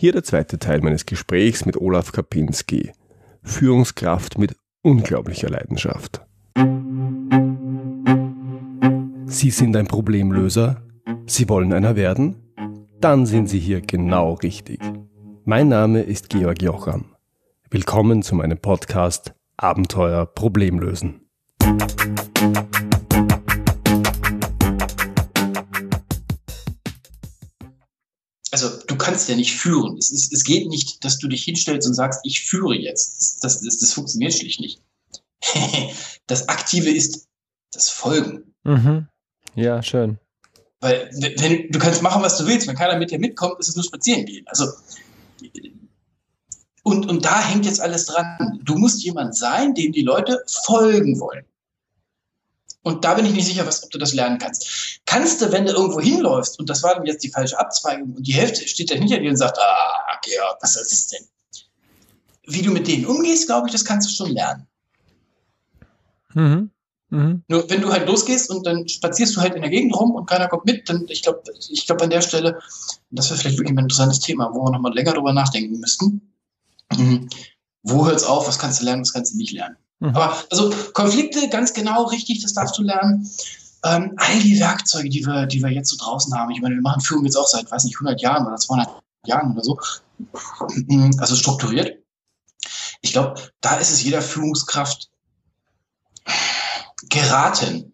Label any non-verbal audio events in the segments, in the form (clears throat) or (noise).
Hier der zweite Teil meines Gesprächs mit Olaf Kapinski, Führungskraft mit unglaublicher Leidenschaft. Sie sind ein Problemlöser? Sie wollen einer werden? Dann sind Sie hier genau richtig. Mein Name ist Georg Jocham. Willkommen zu meinem Podcast Abenteuer Problemlösen. Also du kannst ja nicht führen. Es, ist, es geht nicht, dass du dich hinstellst und sagst, ich führe jetzt. Das, das, das funktioniert schlicht nicht. (laughs) das Aktive ist das Folgen. Mhm. Ja, schön. Weil wenn, du kannst machen, was du willst. Wenn keiner mit dir mitkommt, ist es nur spazieren gehen. Also und, und da hängt jetzt alles dran. Du musst jemand sein, dem die Leute folgen wollen. Und da bin ich nicht sicher, was, ob du das lernen kannst. Kannst du, wenn du irgendwo hinläufst, und das war dann jetzt die falsche Abzweigung, und die Hälfte steht da hinter dir und sagt, ah, Georg, was ist das denn? Wie du mit denen umgehst, glaube ich, das kannst du schon lernen. Mhm. Mhm. Nur wenn du halt losgehst und dann spazierst du halt in der Gegend rum und keiner kommt mit, dann ich glaube, ich glaube an der Stelle, das wäre vielleicht wirklich ein interessantes Thema, wo wir nochmal länger drüber nachdenken müssten. Mhm. Wo hört es auf, was kannst du lernen, was kannst du nicht lernen? Mhm. Aber also Konflikte, ganz genau richtig, das darfst du lernen. Ähm, all die Werkzeuge, die wir, die wir jetzt so draußen haben, ich meine, wir machen Führung jetzt auch seit, weiß nicht, 100 Jahren oder 200 Jahren oder so, (clears throat) also strukturiert. Ich glaube, da ist es jeder Führungskraft geraten,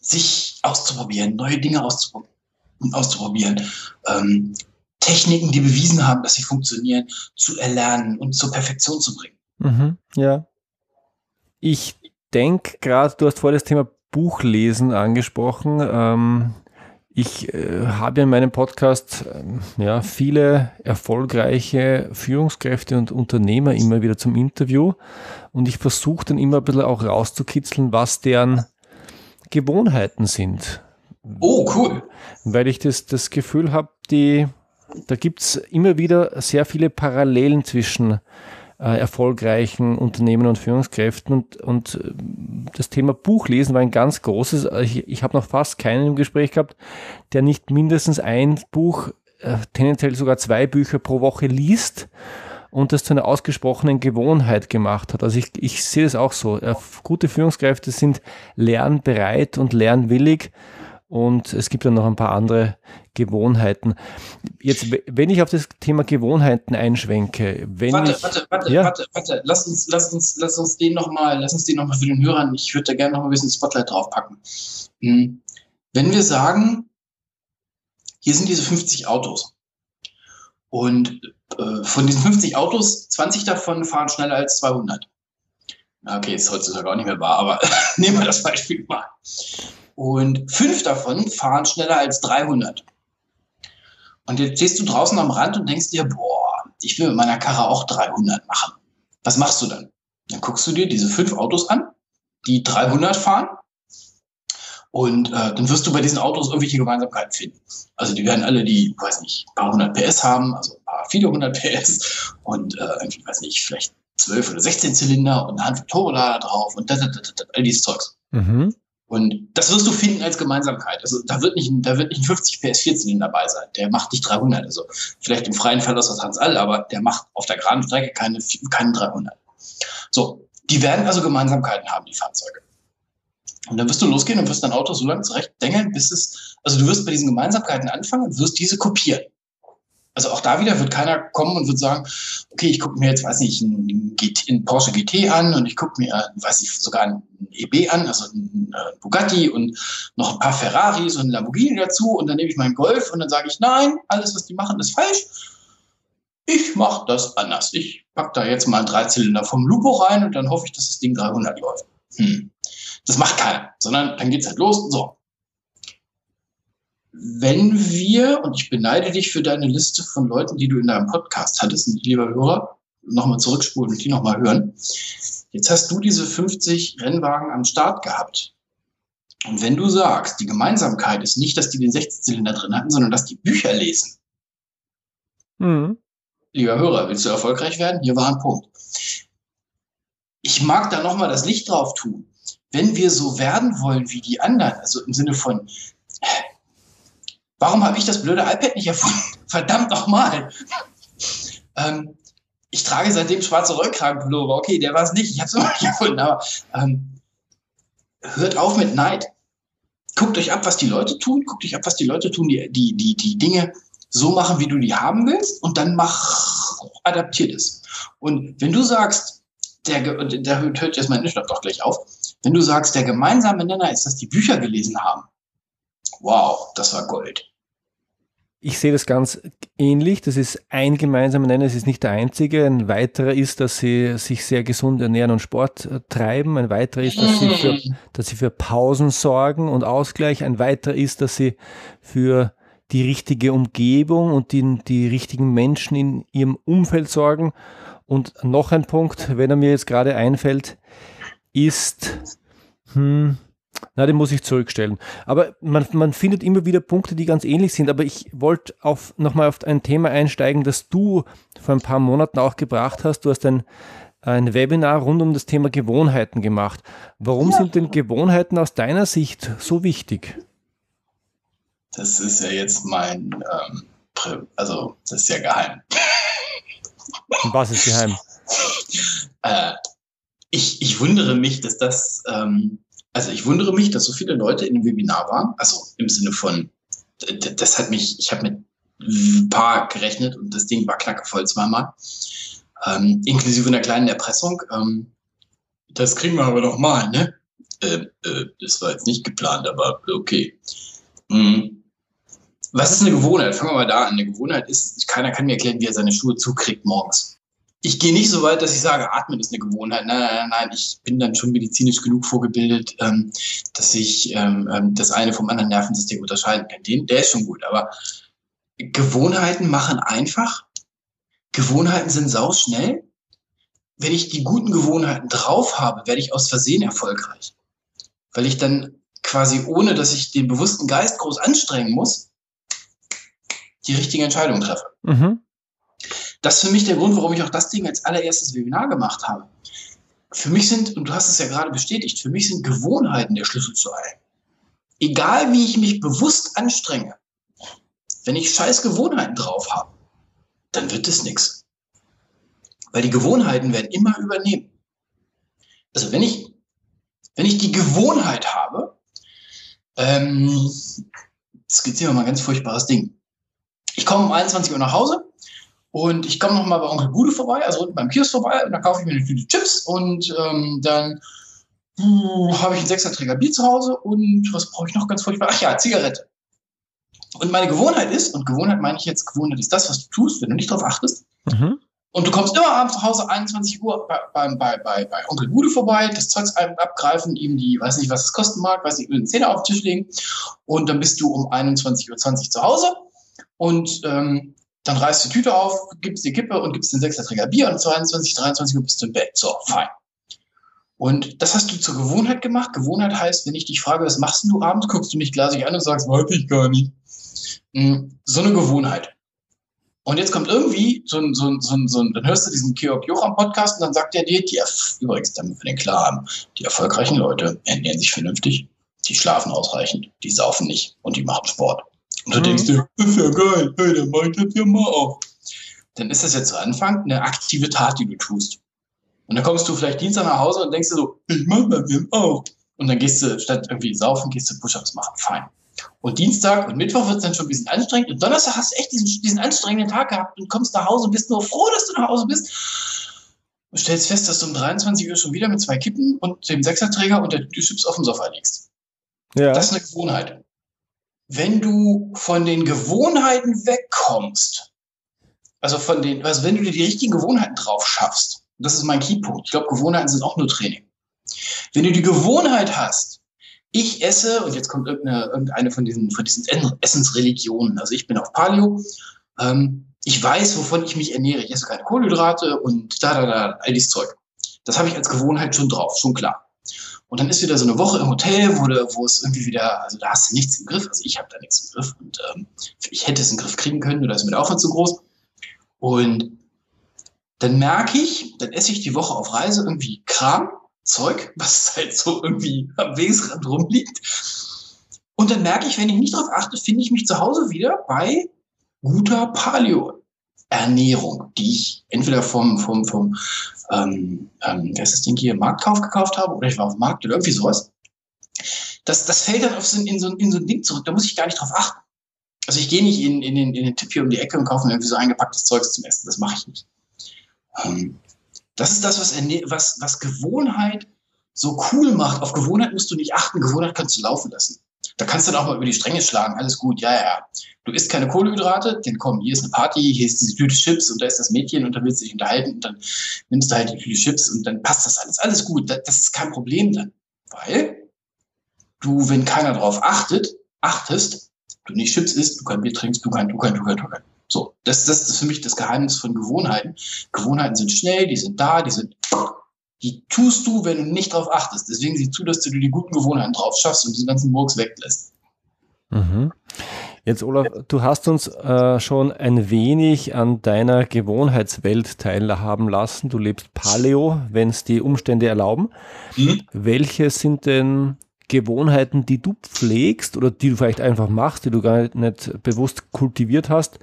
sich auszuprobieren, neue Dinge auszuprobieren, auszuprobieren ähm, Techniken, die bewiesen haben, dass sie funktionieren, zu erlernen und zur Perfektion zu bringen. Mhm, ja. Ich denke gerade, du hast vorher das Thema Buchlesen angesprochen. Ähm, ich äh, habe in meinem Podcast ähm, ja, viele erfolgreiche Führungskräfte und Unternehmer immer wieder zum Interview und ich versuche dann immer ein bisschen auch rauszukitzeln, was deren Gewohnheiten sind. Oh, cool. Weil ich das, das Gefühl habe, die, da gibt es immer wieder sehr viele Parallelen zwischen äh, erfolgreichen Unternehmen und Führungskräften. Und, und äh, das Thema Buchlesen war ein ganz großes. Also ich, ich habe noch fast keinen im Gespräch gehabt, der nicht mindestens ein Buch, äh, tendenziell sogar zwei Bücher pro Woche liest und das zu einer ausgesprochenen Gewohnheit gemacht hat. Also ich, ich sehe das auch so. Äh, gute Führungskräfte sind lernbereit und lernwillig und es gibt dann noch ein paar andere Gewohnheiten. Jetzt, wenn ich auf das Thema Gewohnheiten einschwenke, wenn warte, ich, warte, warte, ja? warte, warte, lass uns, lass uns, lass uns den nochmal, lass uns den nochmal für den Hörern, ich würde da gerne noch ein bisschen Spotlight draufpacken. Hm. Wenn wir sagen, hier sind diese 50 Autos und äh, von diesen 50 Autos, 20 davon fahren schneller als 200. Okay, ist heutzutage auch nicht mehr wahr, aber (laughs) nehmen wir das Beispiel mal. Und fünf davon fahren schneller als 300. Und jetzt stehst du draußen am Rand und denkst dir, boah, ich will mit meiner Karre auch 300 machen. Was machst du dann? Dann guckst du dir diese fünf Autos an, die 300 fahren. Und äh, dann wirst du bei diesen Autos irgendwelche Gemeinsamkeiten finden. Also die werden alle die, weiß nicht, ein paar hundert PS haben, also ein paar viele hundert PS und äh, ich weiß nicht, vielleicht 12 oder 16 Zylinder und eine Handvoll Turbolader drauf und das, das, das, all dieses Zeugs. Mhm. Und das wirst du finden als Gemeinsamkeit. Also da wird nicht, da wird nicht ein 50 PS 14 dabei sein. Der macht nicht 300. Also vielleicht im freien Fall aus der Transall, aber der macht auf der geraden Strecke keine, keine 300. So. Die werden also Gemeinsamkeiten haben, die Fahrzeuge. Und dann wirst du losgehen und wirst dein Auto so lange zurecht dengeln, bis es, also du wirst bei diesen Gemeinsamkeiten anfangen und wirst diese kopieren. Also auch da wieder wird keiner kommen und wird sagen, okay, ich gucke mir jetzt, weiß nicht, einen, GT, einen Porsche GT an und ich gucke mir, weiß ich, sogar einen EB an, also einen äh, Bugatti und noch ein paar Ferraris und einen Lamborghini dazu und dann nehme ich meinen Golf und dann sage ich, nein, alles, was die machen, ist falsch. Ich mache das anders. Ich pack da jetzt mal einen Dreizylinder vom Lupo rein und dann hoffe ich, dass das Ding 300 läuft. Hm. Das macht keiner, sondern dann geht's halt los. So, wenn wir, und ich beneide dich für deine Liste von Leuten, die du in deinem Podcast hattest, lieber Hörer, nochmal zurückspulen und die nochmal hören. Jetzt hast du diese 50 Rennwagen am Start gehabt. Und wenn du sagst, die Gemeinsamkeit ist nicht, dass die den 16-Zylinder drin hatten, sondern dass die Bücher lesen. Mhm. Lieber Hörer, willst du erfolgreich werden? Hier war ein Punkt. Ich mag da nochmal das Licht drauf tun. Wenn wir so werden wollen wie die anderen, also im Sinne von, Warum habe ich das blöde iPad nicht erfunden? (laughs) Verdammt nochmal. Ähm, ich trage seitdem schwarze Rollkragenpullover. Okay, der war es nicht. Ich habe es (laughs) immer nicht gefunden. Aber ähm, hört auf mit Neid. Guckt euch ab, was die Leute tun. Guckt euch ab, was die Leute tun, die, die, die, die Dinge so machen, wie du die haben willst. Und dann mach, adaptiert es. Und wenn du sagst, der, der hört jetzt mein Inschrift doch gleich auf. Wenn du sagst, der gemeinsame Nenner ist, dass die Bücher gelesen haben. Wow, das war Gold. Ich sehe das ganz ähnlich. Das ist ein gemeinsamer Nenner, es ist nicht der einzige. Ein weiterer ist, dass sie sich sehr gesund ernähren und Sport äh, treiben. Ein weiterer ist, dass sie, für, dass sie für Pausen sorgen und Ausgleich. Ein weiterer ist, dass sie für die richtige Umgebung und die, die richtigen Menschen in ihrem Umfeld sorgen. Und noch ein Punkt, wenn er mir jetzt gerade einfällt, ist, hm, na, den muss ich zurückstellen. Aber man, man findet immer wieder Punkte, die ganz ähnlich sind. Aber ich wollte auf, nochmal auf ein Thema einsteigen, das du vor ein paar Monaten auch gebracht hast. Du hast ein, ein Webinar rund um das Thema Gewohnheiten gemacht. Warum ja. sind denn Gewohnheiten aus deiner Sicht so wichtig? Das ist ja jetzt mein, ähm, also das ist ja geheim. Und was ist geheim? (laughs) Äh, ich, ich wundere mich, dass das ähm, also ich wundere mich, dass so viele Leute in dem Webinar waren. Also im Sinne von, das hat mich, ich habe mit ein paar gerechnet und das Ding war knackevoll zweimal. Ähm, inklusive einer kleinen Erpressung. Ähm, das kriegen wir aber noch mal, ne? Äh, äh, das war jetzt nicht geplant, aber okay. Mhm. Was ist eine Gewohnheit? Fangen wir mal da an. Eine Gewohnheit ist, keiner kann mir erklären, wie er seine Schuhe zukriegt morgens ich gehe nicht so weit, dass ich sage, atmen ist eine Gewohnheit. Nein, nein, nein, ich bin dann schon medizinisch genug vorgebildet, ähm, dass ich ähm, ähm, das eine vom anderen Nervensystem unterscheiden kann. Den, der ist schon gut, aber Gewohnheiten machen einfach. Gewohnheiten sind sauschnell. Wenn ich die guten Gewohnheiten drauf habe, werde ich aus Versehen erfolgreich. Weil ich dann quasi, ohne dass ich den bewussten Geist groß anstrengen muss, die richtige Entscheidung treffe. Mhm. Das ist für mich der Grund, warum ich auch das Ding als allererstes Webinar gemacht habe. Für mich sind, und du hast es ja gerade bestätigt, für mich sind Gewohnheiten der Schlüssel zu allem. Egal wie ich mich bewusst anstrenge, wenn ich scheiß Gewohnheiten drauf habe, dann wird es nichts. Weil die Gewohnheiten werden immer übernehmen. Also wenn ich, wenn ich die Gewohnheit habe, ähm, skizzieren wir mal ein ganz furchtbares Ding. Ich komme um 21 Uhr nach Hause, und ich komme nochmal bei Onkel Bude vorbei, also unten beim Kiosk vorbei, und dann kaufe ich mir eine Tüte Chips und ähm, dann habe ich einen Sechserträger Bier zu Hause und was brauche ich noch ganz furchtbar? Ach ja, Zigarette. Und meine Gewohnheit ist, und Gewohnheit meine ich jetzt, Gewohnheit ist das, was du tust, wenn du nicht darauf achtest. Mhm. Und du kommst immer abends zu Hause, 21 Uhr, bei, bei, bei, bei Onkel Bude vorbei, das Zeugs abgreifen, ihm die, weiß nicht, was es kosten mag, weiß nicht, den Zähne auf den Tisch legen. Und dann bist du um 21.20 Uhr zu Hause. Und ähm, dann reißt die Tüte auf, gibst die Kippe und gibst den Sechserträger Bier und 22, 23 Uhr bist du im Bett. So, fein. Und das hast du zur Gewohnheit gemacht. Gewohnheit heißt, wenn ich dich frage, was machst du abends, guckst du mich glasig an und sagst, weiß ich gar nicht. Hm, so eine Gewohnheit. Und jetzt kommt irgendwie so ein, so ein, so ein, so ein dann hörst du diesen Georg Jocham Podcast und dann sagt er dir, die, übrigens, damit wir den klar haben, die erfolgreichen Leute ernähren sich vernünftig, die schlafen ausreichend, die saufen nicht und die machen Sport. Und du mhm. denkst dir, das ist ja geil, hey, dann mach ich das ja mal auf. Dann ist das ja zu Anfang eine aktive Tat, die du tust. Und dann kommst du vielleicht Dienstag nach Hause und denkst dir so, ich mach das jetzt auch. Und dann gehst du, statt irgendwie saufen, gehst du Push-Ups machen. Fein. Und Dienstag und Mittwoch wird es dann schon ein bisschen anstrengend. Und Donnerstag hast du echt diesen, diesen anstrengenden Tag gehabt und kommst nach Hause und bist nur froh, dass du nach Hause bist. Und stellst fest, dass du um 23 Uhr schon wieder mit zwei Kippen und dem Sechserträger und der Chips auf dem Sofa liegst. Ja. Das ist eine Gewohnheit wenn du von den Gewohnheiten wegkommst, also von den, also wenn du dir die richtigen Gewohnheiten drauf schaffst, das ist mein Keypunkt. Ich glaube, Gewohnheiten sind auch nur Training. Wenn du die Gewohnheit hast, ich esse, und jetzt kommt irgendeine, irgendeine von diesen, von diesen Essensreligionen, also ich bin auf Paleo, ähm, ich weiß, wovon ich mich ernähre. Ich esse keine Kohlenhydrate und da, da, da, all dieses Zeug. Das habe ich als Gewohnheit schon drauf, schon klar. Und dann ist wieder so eine Woche im Hotel, wo, wo es irgendwie wieder, also da hast du nichts im Griff. Also ich habe da nichts im Griff. Und ähm, ich hätte es den Griff kriegen können, da ist mir der Aufwand zu groß. Und dann merke ich, dann esse ich die Woche auf Reise irgendwie Kram, Zeug, (laughs) was halt so irgendwie am Wegesrand rumliegt. Und dann merke ich, wenn ich nicht darauf achte, finde ich mich zu Hause wieder bei guter Paleo. Ernährung, die ich entweder vom, vom, vom ähm, ähm, wer ist das Ding hier, Marktkauf gekauft habe oder ich war auf dem Markt oder irgendwie sowas, das, das fällt dann auf so, in, so, in so ein Ding zurück, da muss ich gar nicht drauf achten. Also ich gehe nicht in, in, den, in den Tipp hier um die Ecke und kaufe mir irgendwie so eingepacktes Zeugs zum Essen, das mache ich nicht. Ähm, das ist das, was, was, was Gewohnheit so cool macht. Auf Gewohnheit musst du nicht achten, Gewohnheit kannst du laufen lassen. Da kannst du dann auch mal über die Stränge schlagen, alles gut, ja, ja. Du isst keine Kohlenhydrate, denn komm, hier ist eine Party, hier ist diese Tüte Chips und da ist das Mädchen und da willst du dich unterhalten und dann nimmst du halt die Tüte Chips und dann passt das alles. Alles gut, das ist kein Problem dann. Weil du, wenn keiner drauf achtet, achtest, du nicht Chips isst, du kein Bier trinkst, du kein, du kein, du kein, du kein. So, das, das ist für mich das Geheimnis von Gewohnheiten. Gewohnheiten sind schnell, die sind da, die sind, die tust du, wenn du nicht drauf achtest. Deswegen sieh zu, dass du dir die guten Gewohnheiten drauf schaffst und diesen ganzen Murks weglässt. Mhm. Jetzt, Olaf, du hast uns äh, schon ein wenig an deiner Gewohnheitswelt teilhaben lassen. Du lebst Paleo, wenn es die Umstände erlauben. Mhm. Welche sind denn Gewohnheiten, die du pflegst oder die du vielleicht einfach machst, die du gar nicht bewusst kultiviert hast,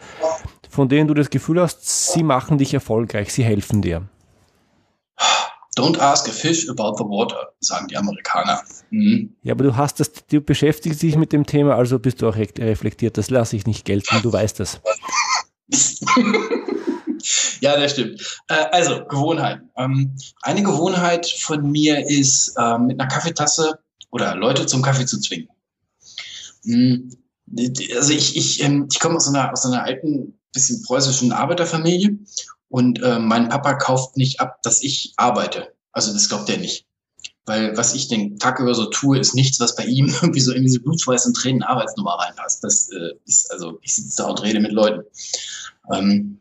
von denen du das Gefühl hast, sie machen dich erfolgreich, sie helfen dir? Don't ask a fish about the water, sagen die Amerikaner. Mhm. Ja, aber du hast das, du beschäftigst dich mit dem Thema, also bist du auch reflektiert. Das lasse ich nicht gelten, du weißt das. (laughs) ja, das stimmt. Äh, also, Gewohnheiten. Ähm, eine Gewohnheit von mir ist, äh, mit einer Kaffeetasse oder Leute zum Kaffee zu zwingen. Hm, also ich, ich, ähm, ich komme aus einer, aus einer alten, bisschen preußischen Arbeiterfamilie und äh, mein Papa kauft nicht ab, dass ich arbeite. Also das glaubt er nicht. Weil was ich den Tag über so tue, ist nichts, was bei ihm (laughs) irgendwie so in diese blutschweiß Tränen Arbeitsnummer reinpasst. Das äh, ist, also ich sitze da und rede mit Leuten. Ähm,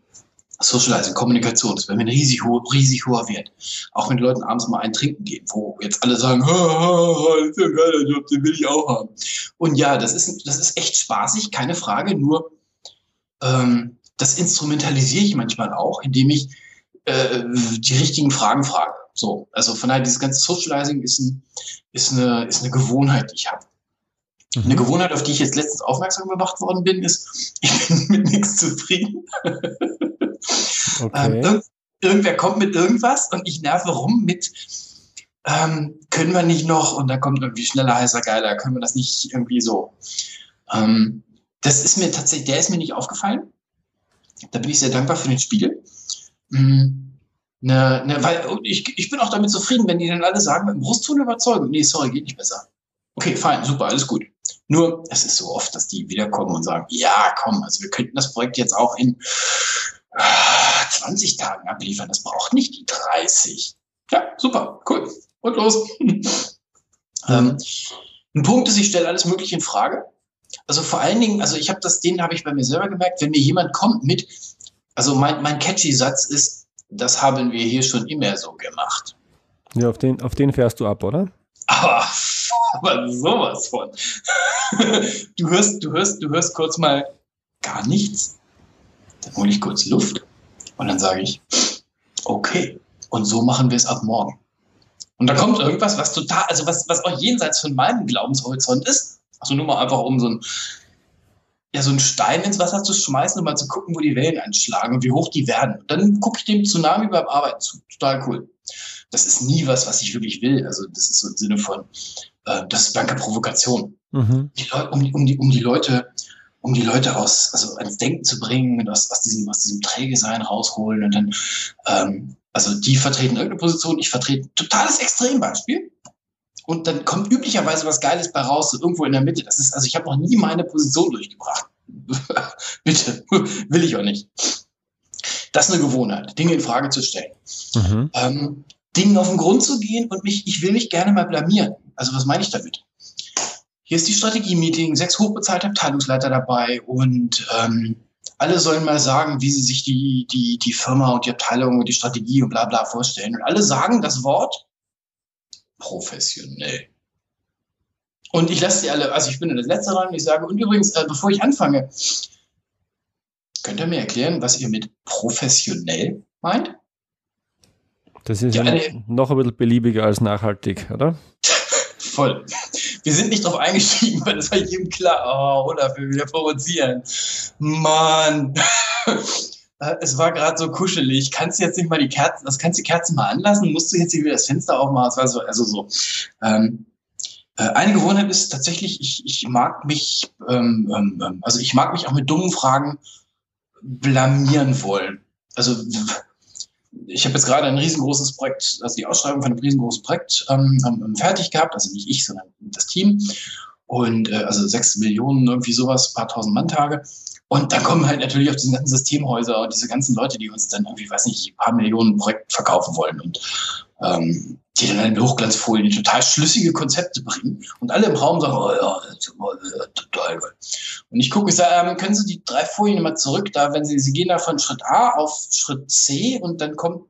Socializing, Kommunikation, das wäre mir ein riesig, hoher, riesig hoher Wert. Auch die Leuten abends mal ein Trinken gehen, wo jetzt alle sagen, das ist ja ein geiler Job, den will ich auch haben. Und ja, das ist, das ist echt spaßig, keine Frage, nur ähm, das instrumentalisiere ich manchmal auch, indem ich äh, die richtigen Fragen frage. So, also von daher, dieses ganze Socializing ist, ein, ist, eine, ist eine Gewohnheit, die ich habe. Mhm. Eine Gewohnheit, auf die ich jetzt letztens aufmerksam gemacht worden bin, ist, (laughs) ich bin mit nichts zufrieden. (laughs) Okay. Ähm, irgendwer kommt mit irgendwas und ich nerve rum mit, ähm, können wir nicht noch, und da kommt irgendwie schneller, heißer, geiler, können wir das nicht irgendwie so. Ähm, das ist mir tatsächlich, der ist mir nicht aufgefallen. Da bin ich sehr dankbar für den Spiegel. Mhm. Ne, ne, weil ich, ich bin auch damit zufrieden, wenn die dann alle sagen, mit dem Brustton überzeugen. Nee, sorry, geht nicht besser. Okay, fein, super, alles gut. Nur, es ist so oft, dass die wiederkommen und sagen, ja, komm, also wir könnten das Projekt jetzt auch in 20 Tagen abliefern. Das braucht nicht die 30. Ja, super, cool. Und los. (laughs) ähm, ein Punkt ist, ich stelle alles Mögliche in Frage. Also vor allen Dingen, also ich habe das, den habe ich bei mir selber gemerkt, wenn mir jemand kommt mit, also mein, mein catchy Satz ist, das haben wir hier schon immer so gemacht. Ja, auf den, auf den fährst du ab, oder? Aber, aber sowas von. (laughs) du hörst, du hörst, du hörst kurz mal gar nichts. Dann hole ich kurz Luft und dann sage ich, okay, und so machen wir es ab morgen. Und da kommt irgendwas, was total, also was, was auch jenseits von meinem Glaubenshorizont ist. Also nur mal einfach um so ein, ja, so einen Stein ins Wasser zu schmeißen und mal zu gucken, wo die Wellen einschlagen und wie hoch die werden. Und dann gucke ich dem Tsunami beim Arbeiten zu. Total cool. Das ist nie was, was ich wirklich will. Also das ist so im Sinne von, äh, das ist blanke Provokation. Mhm. Die um, die, um, die, um die Leute um die Leute aus, also ans Denken zu bringen und aus, aus diesem, aus diesem Träge-Sein rausholen und dann, ähm, also die vertreten irgendeine Position, ich vertrete ein totales Extrembeispiel. Und dann kommt üblicherweise was Geiles bei raus, so irgendwo in der Mitte. Das ist, also ich habe noch nie meine Position durchgebracht. (laughs) Bitte, will ich auch nicht. Das ist eine Gewohnheit, Dinge in Frage zu stellen. Mhm. Ähm, Dingen auf den Grund zu gehen und mich, ich will mich gerne mal blamieren. Also was meine ich damit? hier ist die Strategie-Meeting, sechs hochbezahlte Abteilungsleiter dabei und ähm, alle sollen mal sagen, wie sie sich die, die, die Firma und die Abteilung und die Strategie und bla bla vorstellen. Und alle sagen das Wort professionell. Und ich lasse sie alle, also ich bin in das letzte dran, ich sage, und übrigens, äh, bevor ich anfange, könnt ihr mir erklären, was ihr mit professionell meint? Das ist ja, eine, noch ein bisschen beliebiger als nachhaltig, oder? (laughs) Voll wir sind nicht drauf eingestiegen, weil das war jedem klar. Oh, oder wir wieder provozieren. Mann. (laughs) äh, es war gerade so kuschelig. Kannst du jetzt nicht mal die Kerzen, das kannst du die Kerzen mal anlassen? Musst du jetzt hier wieder das Fenster aufmachen? Es war so, also so. Ähm, äh, eine Gewohnheit ist tatsächlich, ich, ich mag mich, ähm, ähm, ähm also ich mag mich auch mit dummen Fragen blamieren wollen. Also ich habe jetzt gerade ein riesengroßes Projekt, also die Ausschreibung von einem riesengroßen Projekt ähm, ähm, fertig gehabt, also nicht ich, sondern das Team. Und äh, also sechs Millionen, irgendwie sowas, paar tausend Manntage. Und dann kommen halt natürlich auch diese ganzen Systemhäuser und diese ganzen Leute, die uns dann irgendwie, weiß nicht, ein paar Millionen Projekt verkaufen wollen. Und ähm, die dann in Hochglanzfolien total schlüssige Konzepte bringen und alle im Raum sagen, oh ja, total geil. Und ich gucke, ich sage, ähm, können Sie die drei Folien mal zurück, da, wenn Sie, Sie gehen da von Schritt A auf Schritt C und dann kommt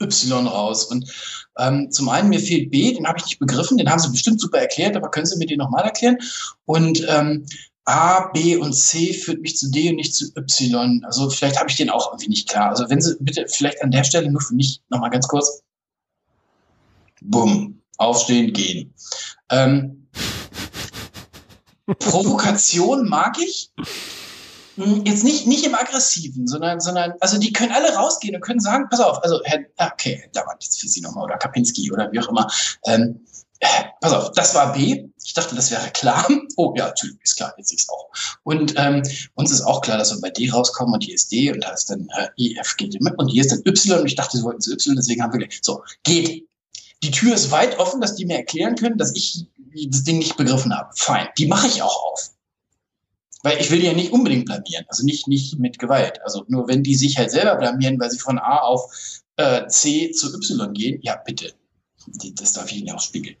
Y raus. Und ähm, zum einen, mir fehlt B, den habe ich nicht begriffen, den haben Sie bestimmt super erklärt, aber können Sie mir den nochmal erklären? Und ähm, A, B und C führt mich zu D und nicht zu Y. Also vielleicht habe ich den auch irgendwie nicht klar. Also wenn Sie bitte vielleicht an der Stelle nur für mich nochmal ganz kurz bumm, aufstehen, gehen. Ähm, Provokation mag ich. Hm, jetzt nicht, nicht im Aggressiven, sondern, sondern, also die können alle rausgehen und können sagen, pass auf, also Herr, ah, okay, da war jetzt für Sie nochmal, oder Kapinski oder wie auch immer. Ähm, pass auf, das war B. Ich dachte, das wäre klar. (laughs) Oh ja, natürlich ist klar, jetzt sehe ich es auch. Und ähm, uns ist auch klar, dass wir bei D rauskommen und hier ist D und da ist dann äh, E, F, G, D und hier ist dann Y und ich dachte, sie wollten zu Y, deswegen haben wir gleich. So, geht die Tür ist weit offen, dass die mir erklären können, dass ich das Ding nicht begriffen habe. Fein. Die mache ich auch auf. Weil ich will die ja nicht unbedingt blamieren. Also nicht, nicht mit Gewalt. Also nur wenn die sich halt selber blamieren, weil sie von A auf äh, C zu Y gehen, ja, bitte. Das darf ich Ihnen auch spiegeln.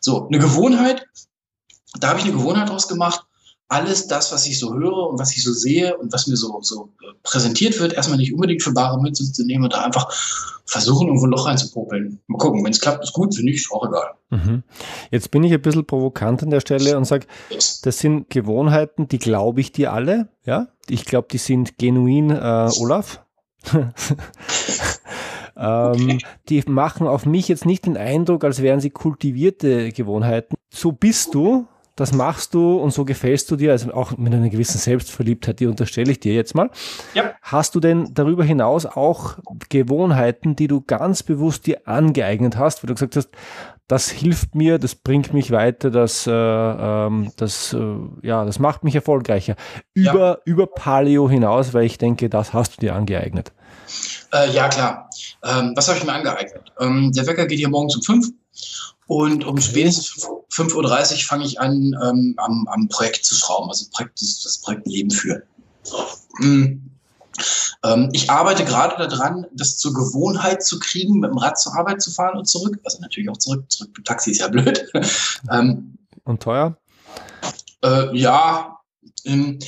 So, eine Gewohnheit. Da habe ich eine Gewohnheit draus gemacht alles das, was ich so höre und was ich so sehe und was mir so, so äh, präsentiert wird, erstmal nicht unbedingt für bare Münze zu nehmen und da einfach versuchen, irgendwo ein Loch reinzupopeln. Mal gucken, wenn es klappt, ist gut, wenn nicht, ist auch egal. Mhm. Jetzt bin ich ein bisschen provokant an der Stelle und sage, das sind Gewohnheiten, die glaube ich dir alle. Ja, ich glaube, die sind genuin äh, Olaf. (laughs) ähm, Die machen auf mich jetzt nicht den Eindruck, als wären sie kultivierte Gewohnheiten. So bist du, das machst du und so gefällst du dir, also auch mit einer gewissen Selbstverliebtheit, die unterstelle ich dir jetzt mal. Ja. Hast du denn darüber hinaus auch Gewohnheiten, die du ganz bewusst dir angeeignet hast, wo du gesagt hast, das hilft mir, das bringt mich weiter, das, äh, ähm, das, äh, ja, das macht mich erfolgreicher. Über, ja. über Paleo hinaus, weil ich denke, das hast du dir angeeignet. Äh, ja, klar. Ähm, was habe ich mir angeeignet? Ähm, der Wecker geht hier morgens um fünf und um spätestens 5.30 Uhr fange ich an, ähm, am, am Projekt zu schrauben, also Projekt, das Projekt Leben führen. Mhm. Ähm, ich arbeite gerade daran, das zur Gewohnheit zu kriegen, mit dem Rad zur Arbeit zu fahren und zurück. Also natürlich auch zurück. Zurück Taxi ist ja blöd. (laughs) ähm, und teuer? Äh, ja. Ähm,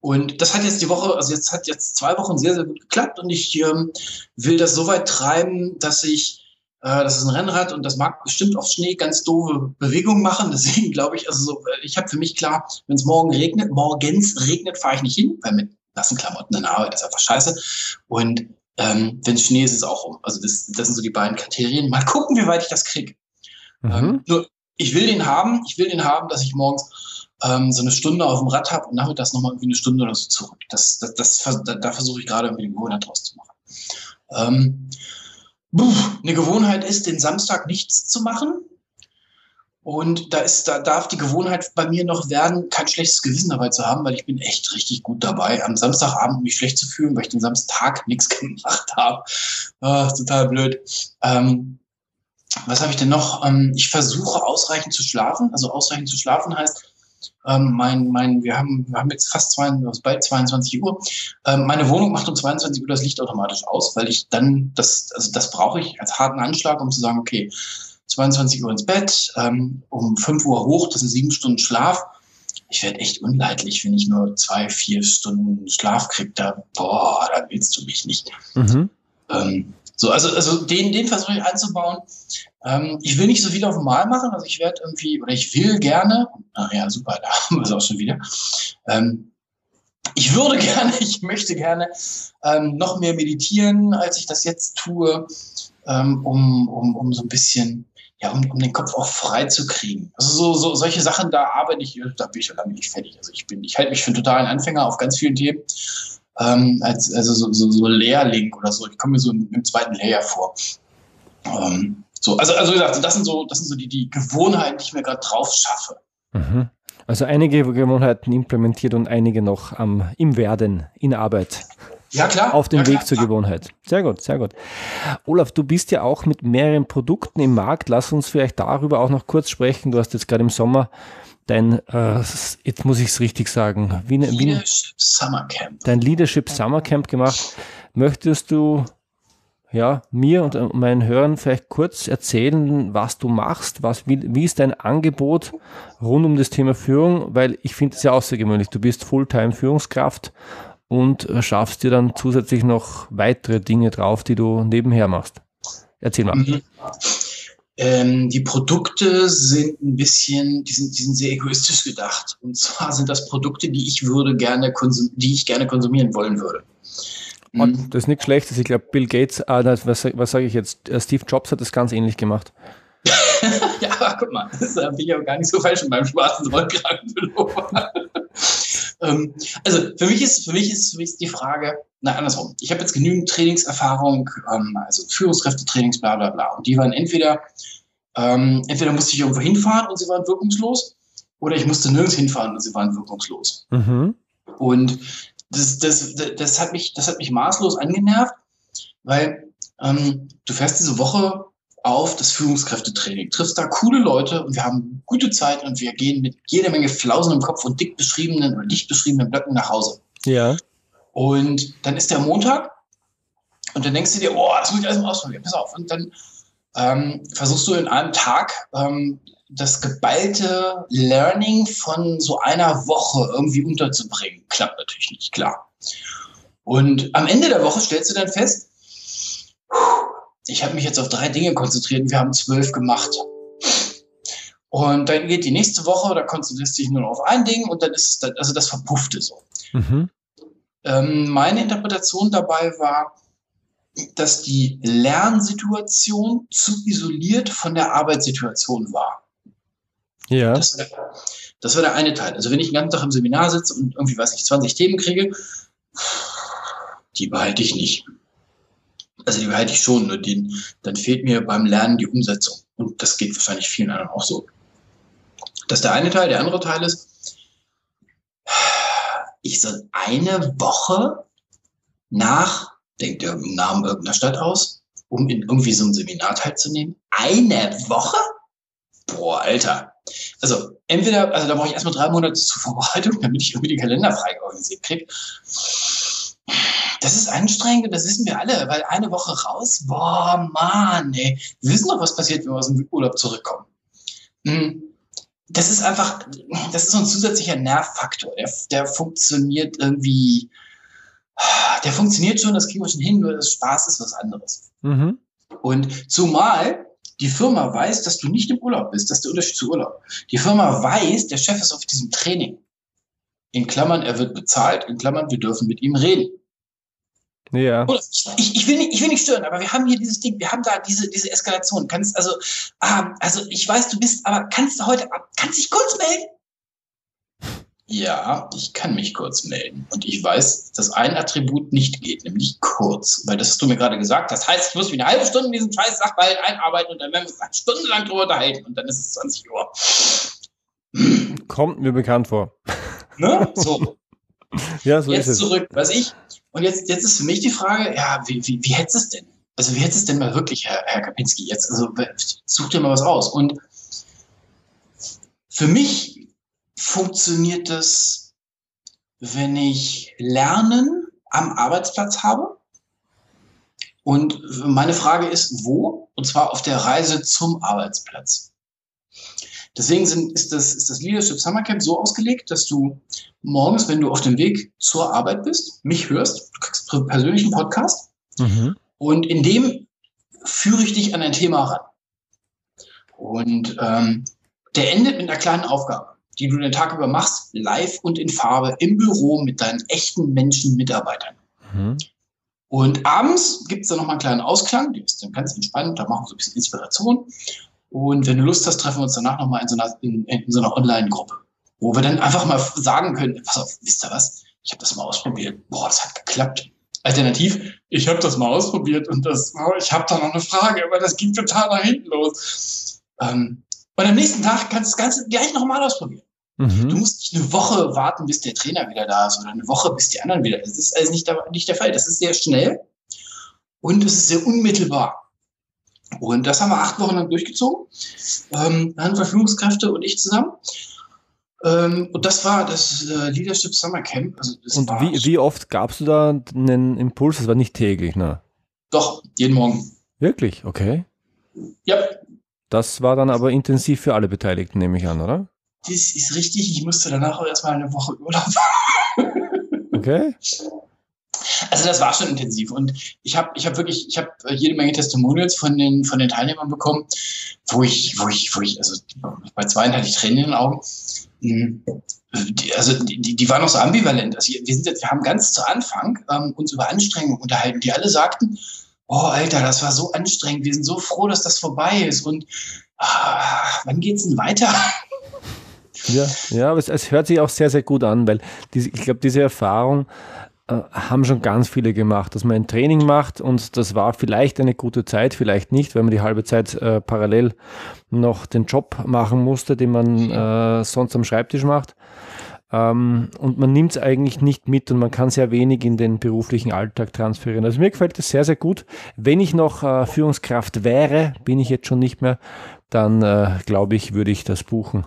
und das hat jetzt die Woche, also jetzt hat jetzt zwei Wochen sehr, sehr gut geklappt und ich ähm, will das so weit treiben, dass ich äh, das ist ein Rennrad und das mag bestimmt auf Schnee ganz doofe Bewegungen machen. (laughs) Deswegen glaube ich, also so, äh, ich habe für mich klar, wenn es morgen regnet, morgens regnet, fahre ich nicht hin, weil mit nassen Klamotten in der Arbeit ist einfach scheiße. Und ähm, wenn es Schnee ist, ist es auch um. Also das, das sind so die beiden Kriterien. Mal gucken, wie weit ich das kriege. Mhm. Ähm, nur, ich will den haben, ich will den haben, dass ich morgens ähm, so eine Stunde auf dem Rad habe und nachmittags nochmal irgendwie eine Stunde oder so zurück. Das, das, das, da, da versuche ich gerade irgendwie den Gewohnheit draus zu machen. Ähm, eine Gewohnheit ist, den Samstag nichts zu machen. Und da ist, da darf die Gewohnheit bei mir noch werden, kein schlechtes Gewissen dabei zu haben, weil ich bin echt richtig gut dabei, am Samstagabend mich schlecht zu fühlen, weil ich den Samstag nichts (laughs) gemacht habe. Oh, total blöd. Ähm, was habe ich denn noch? Ähm, ich versuche ausreichend zu schlafen. Also ausreichend zu schlafen heißt, ähm, mein, mein, wir, haben, wir haben jetzt fast zwei, bald 22 Uhr. Ähm, meine Wohnung macht um 22 Uhr das Licht automatisch aus, weil ich dann, das, also das brauche ich als harten Anschlag, um zu sagen, okay, 22 Uhr ins Bett, ähm, um 5 Uhr hoch, das sind sieben Stunden Schlaf. Ich werde echt unleidlich, wenn ich nur zwei, vier Stunden Schlaf kriege. Da, boah, da willst du mich nicht. Mhm. Ähm, so, also, also den, den versuche ich einzubauen. Ähm, ich will nicht so viel auf einmal machen, also ich werde irgendwie, oder ich will gerne, ach ja, super, (laughs) da haben wir es auch schon wieder. Ähm, ich würde (laughs) gerne, ich möchte gerne ähm, noch mehr meditieren, als ich das jetzt tue, ähm, um, um, um so ein bisschen, ja, um, um den Kopf auch frei zu kriegen. Also so, so solche Sachen, da arbeite ich, da bin ich lange nicht fertig. Also ich bin, ich halte mich für einen totalen Anfänger auf ganz vielen Themen. Ähm, als also so, so, so Lehrling oder so. Ich komme mir so im, im zweiten Layer vor. Ähm, so, also, also wie gesagt, das sind so, das sind so die, die Gewohnheiten, die ich mir gerade drauf schaffe. Mhm. Also einige Gewohnheiten implementiert und einige noch am, im Werden, in Arbeit. Ja, klar. Auf dem ja, Weg klar, zur klar. Gewohnheit. Sehr gut, sehr gut. Olaf, du bist ja auch mit mehreren Produkten im Markt. Lass uns vielleicht darüber auch noch kurz sprechen. Du hast jetzt gerade im Sommer dein, äh, jetzt muss ich es richtig sagen, wie, wie, Leadership Summer Camp. dein Leadership Summer Camp gemacht. Möchtest du ja, mir und äh, meinen Hörern vielleicht kurz erzählen, was du machst, was, wie, wie ist dein Angebot rund um das Thema Führung, weil ich finde es ja außergewöhnlich. Du bist Fulltime Führungskraft und äh, schaffst dir dann zusätzlich noch weitere Dinge drauf, die du nebenher machst. Erzähl mal. Mhm. Ähm, die Produkte sind ein bisschen, die sind, die sind sehr egoistisch gedacht. Und zwar sind das Produkte, die ich würde gerne die ich gerne konsumieren wollen würde. Und Mhm. das ist nichts Schlechtes. Ich glaube, Bill Gates, ah, was, was sage ich jetzt? Äh, Steve Jobs hat das ganz ähnlich gemacht. (laughs) ja, guck mal, das bin ich aber gar nicht so falsch in meinem schwarzen Rollkragenpullover. (laughs) ähm, also für mich ist für mich ist für mich ist die Frage, na andersrum. Ich habe jetzt genügend Trainingserfahrung, ähm, also Führungskräftetrainings, bla bla bla. Und die waren entweder ähm, entweder musste ich irgendwo hinfahren und sie waren wirkungslos, oder ich musste nirgends hinfahren und sie waren wirkungslos. Mhm. Und das, das, das, hat mich, das hat mich maßlos angenervt, weil ähm, du fährst diese Woche auf das Führungskräftetraining, triffst da coole Leute und wir haben gute Zeit und wir gehen mit jeder Menge Flausen im Kopf und dick beschriebenen oder dicht beschriebenen Blöcken nach Hause. Ja. Und dann ist der Montag und dann denkst du dir, oh, das muss ich alles mal ausprobieren, pass auf. Und dann ähm, versuchst du in einem Tag ähm, das geballte Learning von so einer Woche irgendwie unterzubringen. Klappt natürlich nicht, klar. Und am Ende der Woche stellst du dann fest, ich habe mich jetzt auf drei Dinge konzentriert und wir haben zwölf gemacht. Und dann geht die nächste Woche, da konzentrierst du dich nur noch auf ein Ding und dann ist es, dann, also das verpuffte so. Mhm. Ähm, meine Interpretation dabei war, dass die Lernsituation zu isoliert von der Arbeitssituation war. Ja. Das, das war der eine Teil. Also wenn ich den ganzen Tag im Seminar sitze und irgendwie, weiß ich, 20 Themen kriege, die behalte ich nicht. Also die behalte ich schon, nur den, dann fehlt mir beim Lernen die Umsetzung. Und das geht wahrscheinlich vielen anderen auch so. Das ist der eine Teil. Der andere Teil ist, ich soll eine Woche nach, denkt ihr im Namen irgendeiner Stadt aus, um in irgendwie so ein Seminar teilzunehmen? Eine Woche? Boah, Alter. Also entweder, also da brauche ich erstmal drei Monate zur Vorbereitung, (laughs) damit ich irgendwie den Kalender frei organisiert kriege. Das ist anstrengend, das wissen wir alle, weil eine Woche raus, boah, Mann, ey. Wir wissen doch, was passiert, wenn wir aus dem Urlaub zurückkommen. Hm. Das ist einfach, das ist so ein zusätzlicher Nervfaktor. Der, der funktioniert irgendwie, der funktioniert schon, das kriegen wir schon hin, nur das Spaß ist was anderes. Mhm. Und zumal die Firma weiß, dass du nicht im Urlaub bist, das ist der Unterschied zu Urlaub. Die Firma weiß, der Chef ist auf diesem Training. In Klammern, er wird bezahlt, in Klammern, wir dürfen mit ihm reden. Ja. Ich, ich, will nicht, ich will nicht stören, aber wir haben hier dieses Ding, wir haben da diese, diese Eskalation. Kannst, also, ah, also ich weiß, du bist, aber kannst du heute, kannst dich kurz melden? Ja, ich kann mich kurz melden. Und ich weiß, dass ein Attribut nicht geht, nämlich kurz. Weil das hast du mir gerade gesagt. Das heißt, ich muss mich eine halbe Stunde in diesen scheiß Sachverhalt einarbeiten und dann werden wir uns eine Stunde lang drüber unterhalten und dann ist es 20 Uhr. Kommt mir bekannt vor. Ne? (laughs) So. ja, so jetzt ist es. zurück, weiß ich. Und jetzt, jetzt ist für mich die Frage, ja, wie, wie, wie hättest es denn? Also wie hättest es denn mal wirklich, Herr, Herr Kapinski, jetzt? Also such dir mal was aus. Und für mich funktioniert das, wenn ich Lernen am Arbeitsplatz habe. Und meine Frage ist, wo? Und zwar auf der Reise zum Arbeitsplatz. Deswegen sind, ist, das, ist das Leadership Summer Camp so ausgelegt, dass du morgens, wenn du auf dem Weg zur Arbeit bist, mich hörst, du kriegst einen persönlichen Podcast Mhm. und in dem führe ich dich an ein Thema ran. Und ähm, der endet mit einer kleinen Aufgabe, die du den Tag über machst, live und in Farbe im Büro mit deinen echten Menschen, Mitarbeitern. Mhm. Und abends gibt es dann nochmal einen kleinen Ausklang, die ist dann ganz entspannt, da machen wir so ein bisschen Inspiration. Und wenn du Lust hast, treffen wir uns danach nochmal in so einer, in, in so einer Online-Gruppe, wo wir dann einfach mal sagen können, pass auf, wisst ihr was? ich habe das mal ausprobiert. Boah, das hat geklappt. Alternativ, ich habe das mal ausprobiert und das, oh, ich habe da noch eine Frage, aber das ging total nach hinten los. Ähm, und am nächsten Tag kannst du das Ganze gleich nochmal ausprobieren. Mhm. Du musst nicht eine Woche warten, bis der Trainer wieder da ist oder eine Woche, bis die anderen wieder. Das ist also nicht der, nicht der Fall. Das ist sehr schnell und es ist sehr unmittelbar. Und das haben wir acht Wochen lang durchgezogen. Ähm, Handverfügungskräfte und ich zusammen. Ähm, und das war das äh, Leadership Summer Camp. Also und wie, wie oft gabst du da einen Impuls? Das war nicht täglich, ne? Doch, jeden Morgen. Wirklich? Okay. Ja. Das war dann aber intensiv für alle Beteiligten, nehme ich an, oder? Das ist richtig. Ich musste danach auch erstmal eine Woche Urlaub. okay. (laughs) Also das war schon intensiv und ich habe ich hab wirklich, ich habe jede Menge Testimonials von den, von den Teilnehmern bekommen, wo ich, wo ich, wo ich, also bei zwei hatte ich Tränen in den Augen. Hm. Die, also die, die waren noch so ambivalent. Also wir sind jetzt, wir haben ganz zu Anfang ähm, uns über Anstrengung unterhalten, die alle sagten, oh Alter, das war so anstrengend, wir sind so froh, dass das vorbei ist und ah, wann geht's denn weiter? Ja, ja, aber es, es, hört sich auch sehr, sehr gut an, weil diese, ich glaube, diese Erfahrung äh, haben schon ganz viele gemacht, dass man ein Training macht und das war vielleicht eine gute Zeit, vielleicht nicht, weil man die halbe Zeit äh, parallel noch den Job machen musste, den man äh, sonst am Schreibtisch macht. Ähm, und man nimmt es eigentlich nicht mit und man kann sehr wenig in den beruflichen Alltag transferieren. Also mir gefällt das sehr, sehr gut. Wenn ich noch äh, Führungskraft wäre, bin ich jetzt schon nicht mehr, dann äh, glaube ich, würde ich das buchen.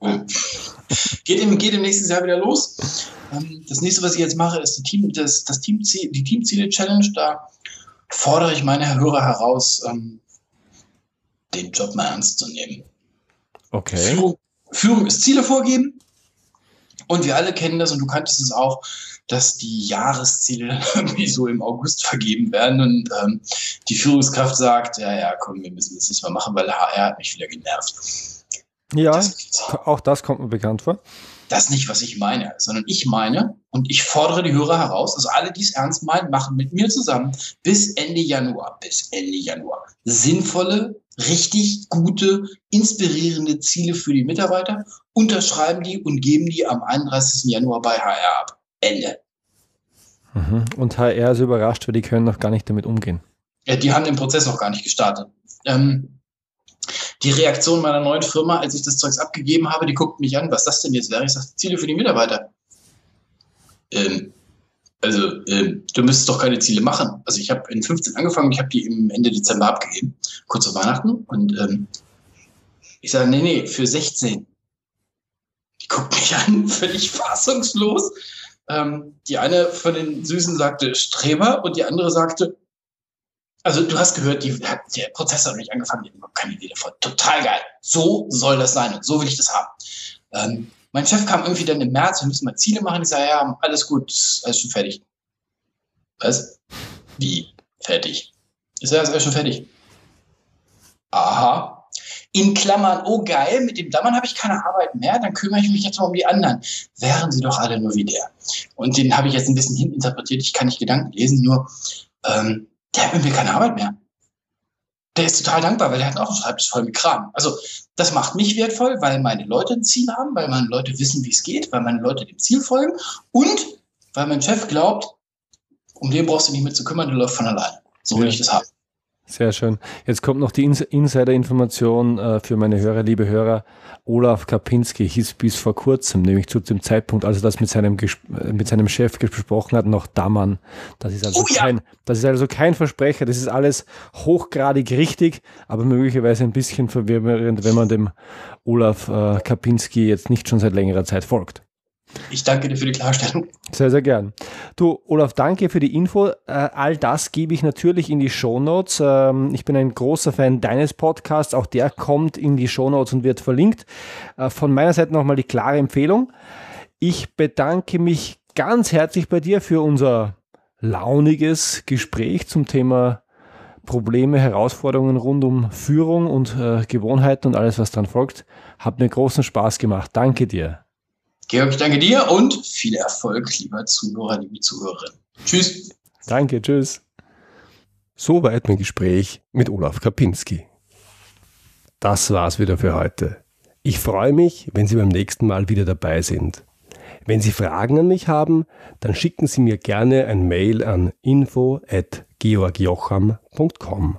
Cool. (laughs) Geht im, geht im nächsten Jahr wieder los. Ähm, das nächste, was ich jetzt mache, ist die, Team, das, das Teamziel, die Teamziele-Challenge. Da fordere ich meine Hörer heraus, ähm, den Job mal ernst zu nehmen. Okay. Führung, Führung ist Ziele vorgeben. Und wir alle kennen das und du kanntest es auch, dass die Jahresziele (laughs) irgendwie so im August vergeben werden und ähm, die Führungskraft sagt, ja, ja, komm, wir müssen das jetzt mal machen, weil HR hat mich wieder genervt. Ja, das, auch das kommt mir bekannt vor. Das ist nicht, was ich meine, sondern ich meine und ich fordere die Hörer heraus, also alle, die es ernst meinen, machen mit mir zusammen bis Ende Januar, bis Ende Januar sinnvolle, richtig gute, inspirierende Ziele für die Mitarbeiter, unterschreiben die und geben die am 31. Januar bei HR ab. Ende. Mhm. Und HR ist überrascht, weil die können noch gar nicht damit umgehen. Ja, die haben den Prozess noch gar nicht gestartet. Ähm, die Reaktion meiner neuen Firma, als ich das Zeugs abgegeben habe, die guckt mich an, was das denn jetzt wäre. Ich sage, Ziele für die Mitarbeiter. Ähm, also, äh, du müsstest doch keine Ziele machen. Also ich habe in 15 angefangen, ich habe die im Ende Dezember abgegeben, kurz vor Weihnachten. Und ähm, ich sage, nee, nee, für 16. Die guckt mich an, (laughs) völlig fassungslos. Ähm, die eine von den Süßen sagte Streber und die andere sagte, also du hast gehört, die, der Prozess hat noch nicht angefangen, die haben keine Idee davon. Total geil. So soll das sein und so will ich das haben. Ähm, mein Chef kam irgendwie dann im März, wir müssen mal Ziele machen. Ich sage, ja, alles gut, alles schon fertig. Was? Wie? Fertig. Ist alles schon fertig. Aha. In Klammern, oh geil, mit dem Dammern habe ich keine Arbeit mehr, dann kümmere ich mich jetzt mal um die anderen. Wären sie doch alle nur wie der. Und den habe ich jetzt ein bisschen hininterpretiert, ich kann nicht Gedanken lesen, nur ähm, der hat mit mir keine Arbeit mehr. Der ist total dankbar, weil der hat auch einen Schreibtisch voll mit Kram. Also das macht mich wertvoll, weil meine Leute ein Ziel haben, weil meine Leute wissen, wie es geht, weil meine Leute dem Ziel folgen und weil mein Chef glaubt, um den brauchst du nicht mehr zu kümmern, der läuft von alleine. So will ja. ich das haben. Sehr schön. Jetzt kommt noch die Insider-Information äh, für meine Hörer, liebe Hörer. Olaf Kapinski hieß bis vor kurzem, nämlich zu dem Zeitpunkt, als er das mit seinem, äh, mit seinem Chef gesprochen hat, noch Damann. Das ist, also oh, kein, ja. das ist also kein Versprecher. Das ist alles hochgradig richtig, aber möglicherweise ein bisschen verwirrend, wenn man dem Olaf äh, Kapinski jetzt nicht schon seit längerer Zeit folgt. Ich danke dir für die Klarstellung. Sehr, sehr gern. Du, Olaf, danke für die Info. Äh, all das gebe ich natürlich in die Shownotes. Ähm, ich bin ein großer Fan deines Podcasts. Auch der kommt in die Shownotes und wird verlinkt. Äh, von meiner Seite nochmal die klare Empfehlung. Ich bedanke mich ganz herzlich bei dir für unser launiges Gespräch zum Thema Probleme, Herausforderungen rund um Führung und äh, Gewohnheiten und alles, was dran folgt. Hat mir großen Spaß gemacht. Danke dir. Georg, ich danke dir und viel Erfolg, lieber Zuhörer, liebe Zuhörerin. Tschüss. Danke, tschüss. Soweit mein Gespräch mit Olaf Kapinski. Das war's wieder für heute. Ich freue mich, wenn Sie beim nächsten Mal wieder dabei sind. Wenn Sie Fragen an mich haben, dann schicken Sie mir gerne ein Mail an info@georgjocham.com.